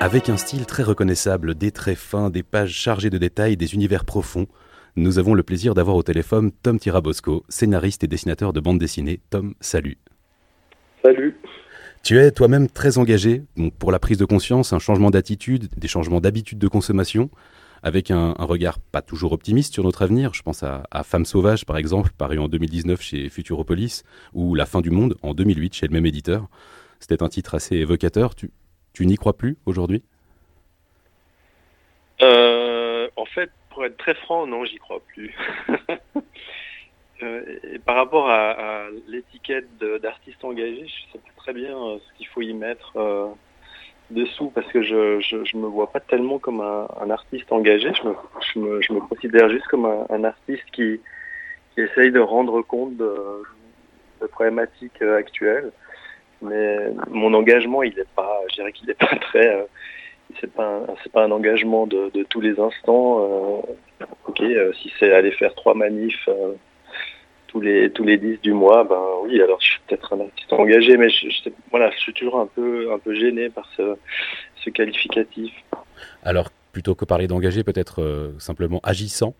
Avec un style très reconnaissable, des traits fins, des pages chargées de détails, des univers profonds, nous avons le plaisir d'avoir au téléphone Tom Tirabosco, scénariste et dessinateur de bande dessinée. Tom, salut. Salut. Tu es toi-même très engagé pour la prise de conscience, un changement d'attitude, des changements d'habitude de consommation, avec un, regard pas toujours optimiste sur notre avenir. Je pense à, à Femmes sauvages, par exemple, paru en 2019 chez Futuropolis, ou La fin du monde en 2008 chez le même éditeur. C'était un titre assez évocateur. Tu, n'y crois plus aujourd'hui? Euh, En fait, pour être très franc, non, j'y crois plus. euh, et par rapport à, l'étiquette d'artiste engagé, je sais pas très bien euh, ce qu'il faut y mettre dessous parce que je, je, me vois pas tellement comme un, artiste engagé. Je me, je me, je me considère juste comme un, artiste qui, qui essaye de rendre compte de, de problématiques euh, actuelles mais mon engagement, il est pas, je dirais qu'il n'est pas très, euh, c'est pas, c'est pas un engagement de, de tous les instants. Euh, ok, si c'est aller faire trois manifs tous les tous les dix du mois, ben oui, alors je suis peut-être un artiste engagé, mais je, je, voilà, je suis toujours un peu un peu gêné par ce, ce qualificatif. Alors plutôt que parler d'engagé, peut-être euh, simplement agissant.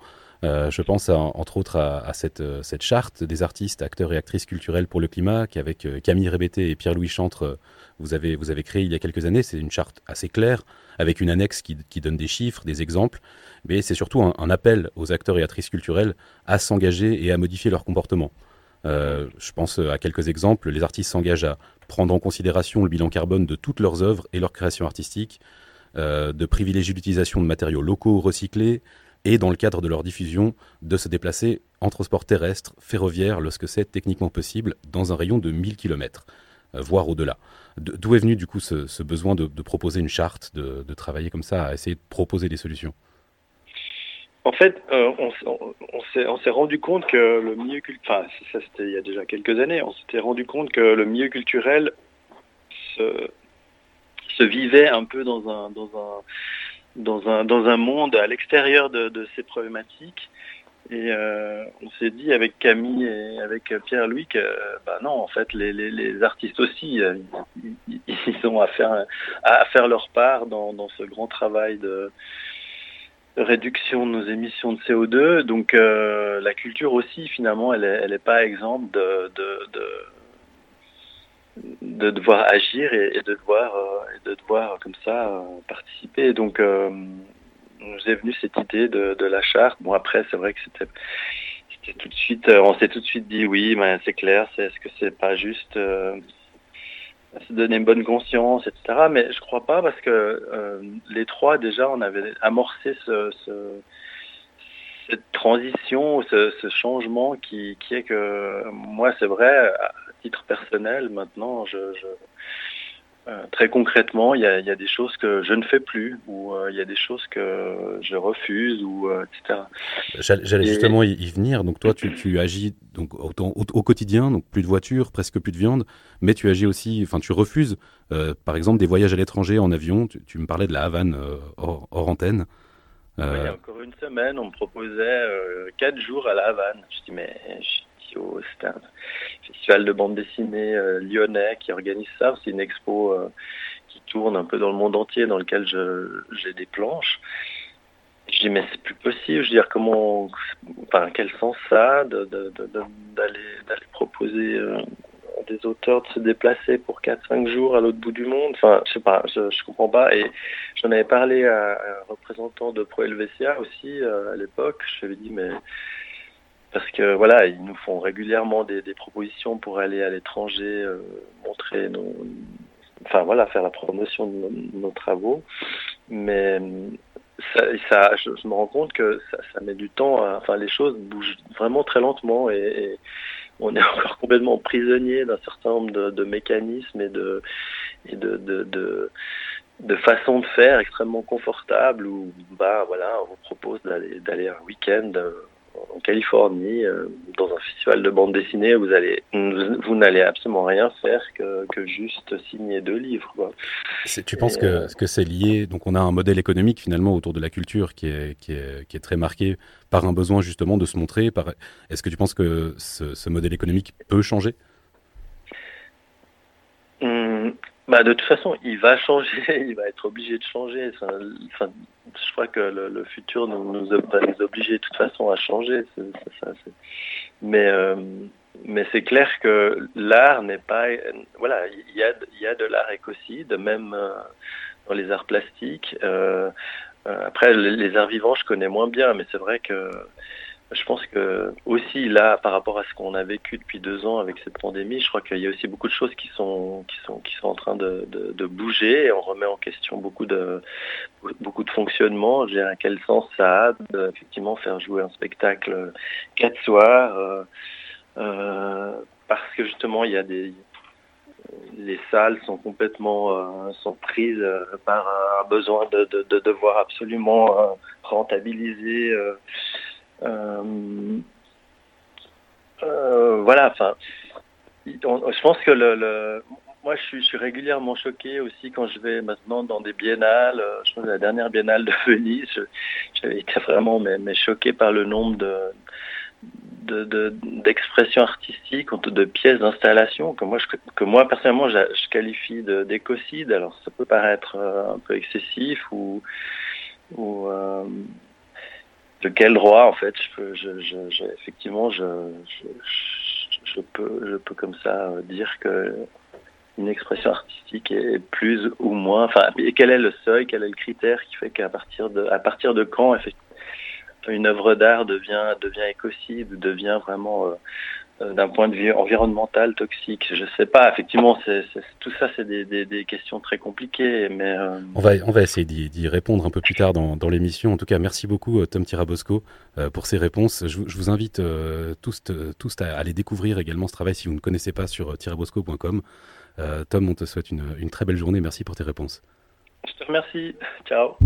Euh, je pense entre autres à, euh, cette, charte des artistes, acteurs et actrices culturelles pour le climat qu'avec euh, Camille Rébété et Pierre-Louis Chantre, vous avez, vous créé il y a quelques années. C'est une charte assez claire, avec une annexe qui, donne des chiffres, des exemples, mais c'est surtout un, appel aux acteurs et actrices culturelles à s'engager et à modifier leur comportement. Je pense à quelques exemples. Les artistes s'engagent à prendre en considération le bilan carbone de toutes leurs œuvres et leurs créations artistiques, de privilégier l'utilisation de matériaux locaux recyclés, et dans le cadre de leur diffusion, de se déplacer en transport terrestre, ferroviaire, lorsque c'est techniquement possible, dans un rayon de 1000 km, euh, voire au-delà. D'où est venu du coup ce, besoin de, proposer une charte, de, travailler comme ça, à essayer de proposer des solutions? En fait, euh, on s'est rendu compte que le milieu culturel, enfin ça c'était il y a déjà quelques années, on s'était rendu compte que le milieu culturel se, se vivait un peu dans un, dans un dans un, dans un monde à l'extérieur de, de, ces problématiques. Et euh, on s'est dit avec Camille et avec Pierre-Louis que bah non, en fait, les, les, les artistes aussi, euh, ils, ils, ont à faire, à faire leur part dans, dans ce grand travail de, réduction de nos émissions de CO2. Donc euh, la culture aussi, finalement, elle n'est elle est pas exempte de, de, de de devoir agir et, de devoir euh, de devoir comme ça euh, participer. Donc euh, nous est venue cette idée de, de la charte. Bon après c'est vrai que c'était tout de suite on s'est tout de suite dit oui mais c'est clair c'est est-ce que c'est pas juste se donner une bonne conscience etc. Mais je crois pas parce que les trois déjà on avait amorcé ce, ce cette transition, ce, ce, changement qui, qui est que moi, c'est vrai, titre personnel, maintenant, je, je euh, très concrètement, il y, a, il y, a, des choses que je ne fais plus, ou euh, il y a des choses que je refuse, ou euh, etc. J'allais justement y, venir. Donc toi, tu, tu agis donc au, au, au, quotidien, donc plus de voitures, presque plus de viande, mais tu agis aussi, enfin tu refuses, euh, par exemple, des voyages à l'étranger en avion. Tu, tu, me parlais de la Havane euh, hors, hors antenne. Euh... Il y a encore une semaine, on me proposait euh, quatre jours à La Havane. Je dis, mais c'est un festival de bande dessinée euh, lyonnais qui organise ça. C'est une expo euh, qui tourne un peu dans le monde entier, dans lequel j'ai des planches. Je dis, mais c'est plus possible. Je veux dire, comment, enfin, quel sens ça d'aller d'aller proposer euh, des auteurs de se déplacer pour 4-5 jours à l'autre bout du monde? Enfin, je sais pas, je, je comprends pas. Et j'en avais parlé à, un représentant de Pro Helvetia aussi à l'époque. Je lui avais dit, mais parce que voilà, ils nous font régulièrement des, propositions pour aller à l'étranger, euh, montrer nos, enfin voilà, faire la promotion de nos, travaux. Mais ça, ça je, me rends compte que ça, met du temps. À, enfin, les choses bougent vraiment très lentement et, on est encore complètement prisonnier d'un certain nombre de, mécanismes et de et de, de, de de façon de faire extrêmement confortable où bah voilà on vous propose d'aller d'aller un week-end en Californie, euh, dans un festival de bande dessinée, vous allez, vous n'allez absolument rien faire que, que, juste signer deux livres. Quoi. Tu penses que, euh... que c'est lié? Donc, on a un modèle économique finalement autour de la culture qui est, qui est, qui est très marqué par un besoin justement de se montrer. Par... Est-ce que tu penses que ce, ce modèle économique peut changer? Bah, de toute façon, il va changer, il va être obligé de changer. Enfin, je crois que le, futur nous, va nous obliger de toute façon à changer. mais euh, mais c'est clair que l'art n'est pas. Voilà, il y a, il y a de l'art écocide, même euh, dans les arts plastiques. Euh, après, les arts vivants, je connais moins bien, mais c'est vrai que je pense que aussi là, par rapport à ce qu'on a vécu depuis deux ans avec cette pandémie, je crois qu'il y a aussi beaucoup de choses qui sont qui sont qui sont en train de, de, bouger on remet en question beaucoup de beaucoup de fonctionnement. Je à quel sens ça a de, effectivement faire jouer un spectacle quatre soirs euh, euh, parce que justement il y a des les salles sont complètement euh, sont prises par un besoin de, de, de devoir absolument rentabiliser voilà, enfin, je pense que le, moi, je suis, régulièrement choqué aussi quand je vais maintenant dans des biennales. Euh, je pense que la dernière biennale de Venise, j'avais été vraiment mais, choqué par le nombre de d'expressions artistiques, de pièces d'installation que moi, que moi personnellement, je, qualifie d'écocide. Alors, ça peut paraître un peu excessif ou de quel droit en fait je peux, effectivement je, je, peux je peux comme ça euh, dire que une expression artistique est plus ou moins enfin quel est le seuil quel est le critère qui fait qu'à partir de à partir de quand une œuvre d'art devient devient écocide devient vraiment euh, d'un point de vue environnemental toxique Je sais pas. Effectivement, c'est, tout ça, c'est des, questions très compliquées. Mais euh, on va on va essayer d'y, répondre un peu plus tard dans, l'émission. En tout cas, merci beaucoup euh, Tom Tirabosco pour ces réponses. Je, vous invite tous tous à aller découvrir également ce travail si vous ne connaissez pas sur tirabosco.com. Tom, on te souhaite une, une très belle journée. Merci pour tes réponses. Je te remercie. Ciao.